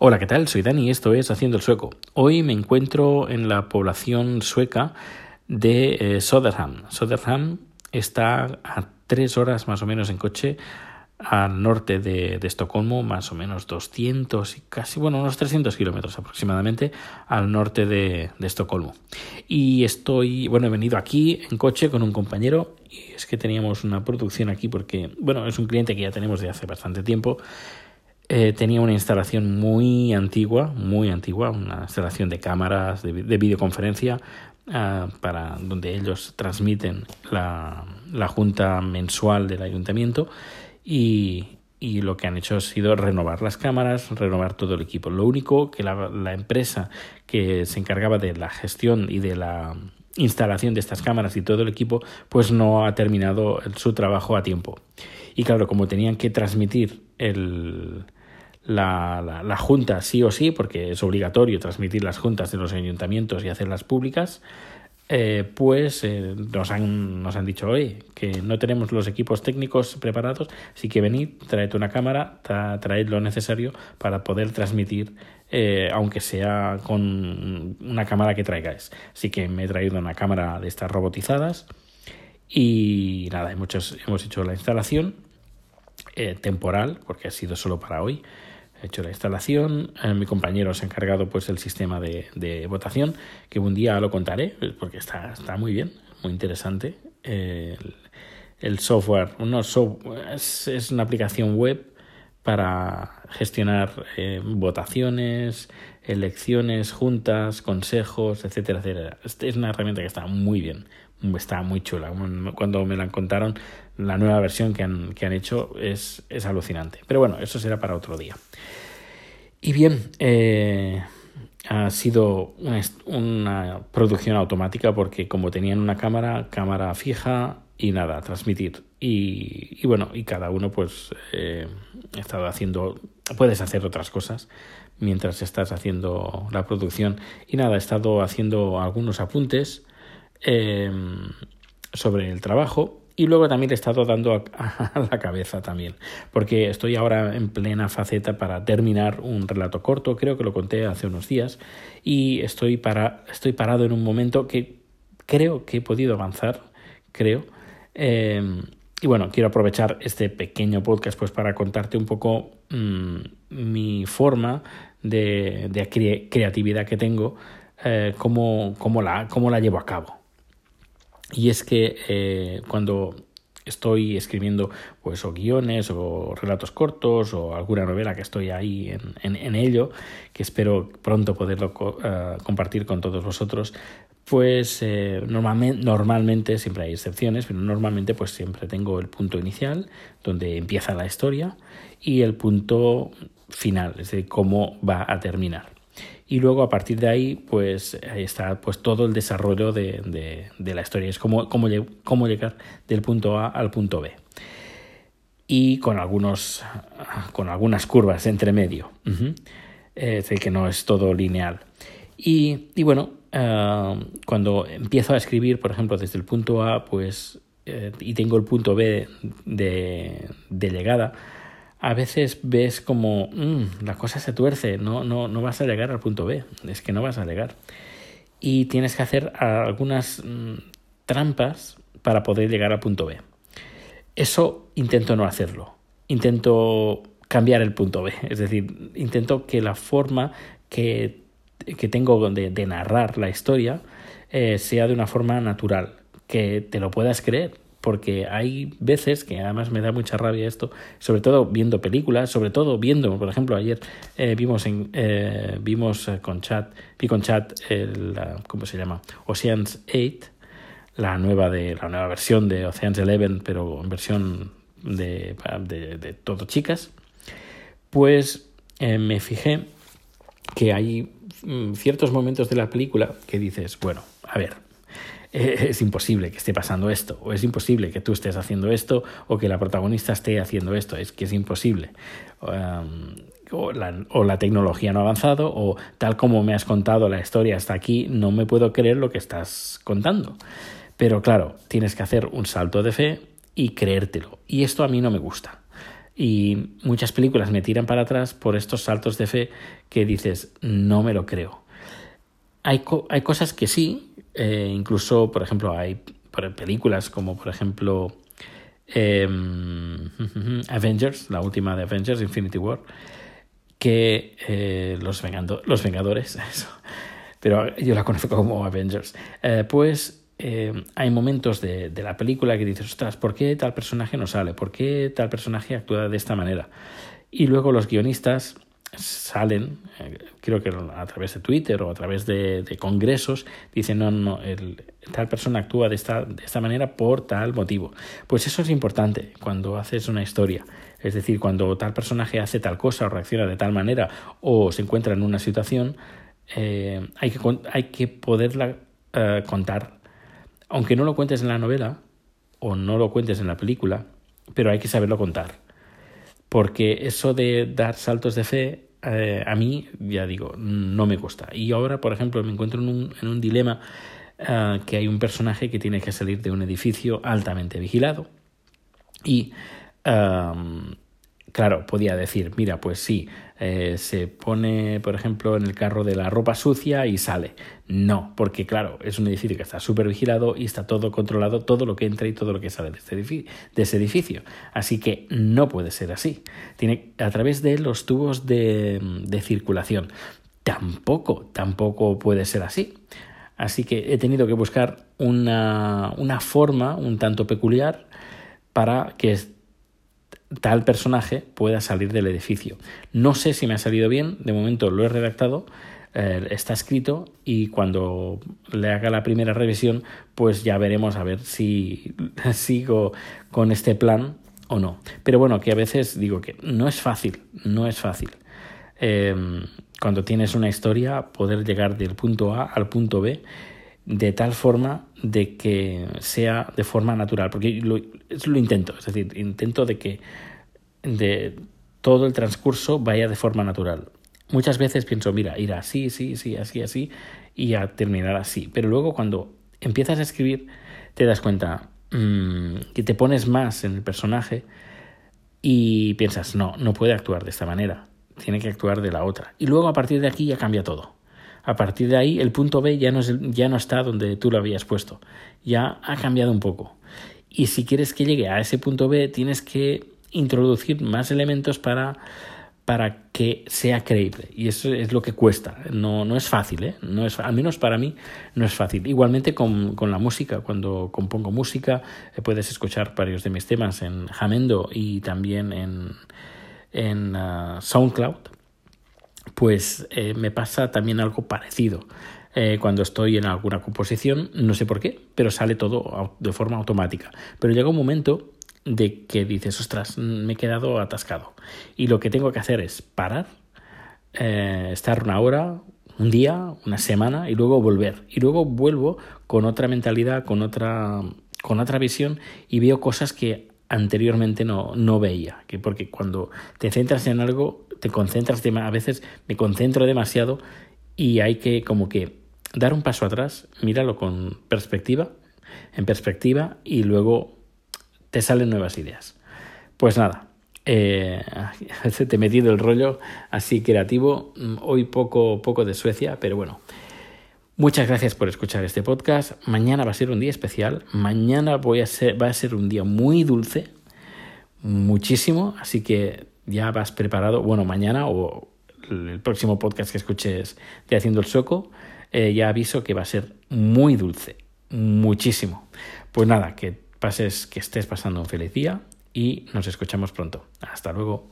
Hola, ¿qué tal? Soy Dani y esto es Haciendo el Sueco. Hoy me encuentro en la población sueca de eh, Soderham. Soderham está a tres horas más o menos en coche al norte de, Estocolmo, más o menos 200 y casi, bueno, unos 300 kilómetros aproximadamente al norte de, de, Estocolmo. Y estoy, bueno, he venido aquí en coche con un compañero y es que teníamos una producción aquí porque, bueno, es un cliente que ya tenemos de hace bastante tiempo eh, tenía una instalación muy antigua, muy antigua, una instalación de cámaras de, videoconferencia ah, para donde ellos transmiten la, la, junta mensual del ayuntamiento y, lo que han hecho ha sido renovar las cámaras, renovar todo el equipo. Lo único que la empresa que se encargaba de la gestión y de la instalación de estas cámaras y todo el equipo, pues no ha terminado su trabajo a tiempo. Y claro, como tenían que transmitir el, la, la, Junta sí o sí, porque es obligatorio transmitir las juntas de los ayuntamientos y hacerlas públicas, eh, pues eh, nos, han, nos han dicho hoy que no tenemos los equipos técnicos preparados, así que venid, traed una cámara, traed lo necesario para poder transmitir, eh, aunque sea con una cámara que traigáis. Así que me he traído una cámara de estas robotizadas y nada, hemos, hemos hecho la instalación temporal, porque ha sido solo para hoy he hecho la instalación, eh, mi compañero se ha encargado pues el sistema de, votación, que un día lo contaré, porque está, está muy bien, muy interesante. el, software, es, es, una aplicación web para gestionar eh, votaciones, elecciones, juntas, consejos, etcétera, etcétera. Es una herramienta que está muy bien, está muy chula. Cuando me la contaron, la nueva versión que han, que han hecho es, es, alucinante. Pero bueno, eso será para otro día. Y bien, eh, ha sido una, producción automática porque como tenían una cámara, cámara fija y nada, transmitir. Y, bueno, y cada uno pues eh, ha estado haciendo, puedes hacer otras cosas mientras estás haciendo la producción. Y nada, he estado haciendo algunos apuntes eh, sobre el trabajo y luego también he estado dando a, la cabeza también, porque estoy ahora en plena faceta para terminar un relato corto, creo que lo conté hace unos días, y estoy, para, estoy parado en un momento que creo que he podido avanzar, creo. Eh, y bueno, quiero aprovechar este pequeño podcast pues para contarte un poco mm, mi forma de, de, creatividad que tengo, eh, cómo, cómo, la, cómo la llevo a cabo. Y es que eh, cuando estoy escribiendo pues o guiones o relatos cortos o alguna novela que estoy ahí en, en, ello, que espero pronto poderlo uh, compartir con todos vosotros, pues eh, normalmente, normalmente, siempre hay excepciones, pero normalmente pues siempre tengo el punto inicial, donde empieza la historia, y el punto final, es decir, cómo va a terminar y luego a partir de ahí pues ahí está pues todo el desarrollo de, de, la historia. Es como cómo, cómo llegar del punto A al punto B. Y con algunos con algunas curvas entre medio. Es decir que no es todo lineal. Y, y bueno uh, cuando empiezo a escribir por ejemplo desde el punto A pues eh, y tengo el punto B de, de llegada a veces ves como mm, la cosa se tuerce, no, no, no vas a llegar al punto B, es que no vas a llegar. Y tienes que hacer algunas mm, trampas para poder llegar al punto B. Eso intento no hacerlo. Intento cambiar el punto B. Es decir, intento que la forma que, que tengo de, narrar la historia eh, sea de una forma natural, que te lo puedas creer porque hay veces que además me da mucha rabia esto, sobre todo viendo películas, sobre todo viendo, por ejemplo, ayer eh, vimos en, eh, vimos eh, con chat, vi con chat el, ¿cómo se llama? Oceans 8, la nueva de la nueva versión de Oceans 11, pero en versión de, de, de todo chicas, pues me fijé que hay mm, ciertos momentos de la película que dices, bueno, a ver, eh, es imposible que esté pasando esto, o es imposible que tú estés haciendo esto, o que la protagonista esté haciendo esto, es que es imposible. O, la, o, la, tecnología no ha avanzado, o tal como me has contado la historia hasta aquí, no me puedo creer lo que estás contando. Pero claro, tienes que hacer un salto de fe y creértelo. Y esto a mí no me gusta. Y muchas películas me tiran para atrás por estos saltos de fe que dices, no me lo creo. Hay, hay cosas que sí, eh, incluso, por ejemplo, hay películas como, por ejemplo, em, Avengers, la última de Avengers, Infinity War, que eh, los, los Vengadores, pero yo la conozco como Avengers, eh, pues eh, hay momentos de, de, la película que dices, ostras, ¿por qué tal personaje no sale? ¿Por qué tal personaje actúa de esta manera? Y luego los guionistas salen, eh, creo que a través de Twitter o a través de, congresos, dicen, no, no, el, tal persona actúa de esta, de esta manera por tal motivo. Pues eso es importante cuando haces una historia. Es decir, cuando tal personaje hace tal cosa o reacciona de tal manera o se encuentra en una situación, eh, hay, que, hay que poderla eh, contar. Aunque no lo cuentes en la novela o no lo cuentes en la película, pero hay que saberlo contar porque eso de dar saltos de fe eh, a mí, ya digo, no me gusta. Y ahora, por ejemplo, me encuentro en un, en un dilema eh, que hay un personaje que tiene que salir de un edificio altamente vigilado y Claro, podía decir, mira, pues sí, eh, se pone, por ejemplo, en el carro de la ropa sucia y sale. No, porque claro, es un edificio que está súper vigilado y está todo controlado, todo lo que entra y todo lo que sale de, este de ese edificio. Así que no puede ser así. Tiene a través de los tubos de, de circulación. Tampoco, tampoco puede ser así. Así que he tenido que buscar una, una forma un tanto peculiar para que tal personaje pueda salir del edificio. No sé si me ha salido bien, de momento lo he redactado, eh, está escrito y cuando le haga la primera revisión, pues ya veremos a ver si sigo con este plan o no. Pero bueno, que a veces digo que no es fácil, no es fácil. Em, cuando tienes una historia, poder llegar del punto A al punto B de tal forma de que sea de forma natural, porque lo, intento, es decir, intento de que de todo el transcurso vaya de forma natural. Muchas veces pienso, mira, ir así, sí, sí, así, así, y a terminar así. Pero luego cuando empiezas a escribir, te das cuenta mmm, que te pones más en el personaje y piensas, no, no puede actuar de esta manera, tiene que actuar de la otra. Y luego a partir de aquí ya cambia todo. A partir de ahí el punto B ya no, es, ya no está donde tú lo habías puesto, ya ha cambiado un poco. Y si quieres que llegue a ese punto B, tienes que introducir más elementos para, para que sea creíble. Y eso es lo que cuesta. No, no es fácil, ¿eh? No es, al menos para mí no es fácil. Igualmente con, con la música. Cuando compongo música eh, puedes escuchar varios de mis temas en Jamendo y también en, en uh, SoundCloud pues eh, me pasa también algo parecido. Eh, cuando estoy en alguna composición, no sé por qué, pero sale todo de forma automática. Pero llega un momento de que dices, ostras, me he quedado atascado. Y lo que tengo que hacer es parar, eh, estar una hora, un día, una semana y luego volver. Y luego vuelvo con otra mentalidad, con otra, con otra visión y veo cosas que anteriormente no, no veía. Que porque cuando te centras en algo, te concentras, a veces me concentro demasiado y hay que como que dar un paso atrás, míralo con perspectiva, en perspectiva y luego te salen nuevas ideas. Pues nada, eh, te he metido el rollo así creativo, hoy poco, poco de Suecia, pero bueno. Muchas gracias por escuchar este podcast. Mañana va a ser un día especial. Mañana voy a ser, va a ser un día muy dulce, muchísimo. Así que ya vas preparado, bueno, mañana o el próximo podcast que escuches de Haciendo el Soco, eh, ya aviso que va a ser muy dulce, muchísimo. Pues nada, que pases, que estés pasando un feliz día y nos escuchamos pronto. Hasta luego.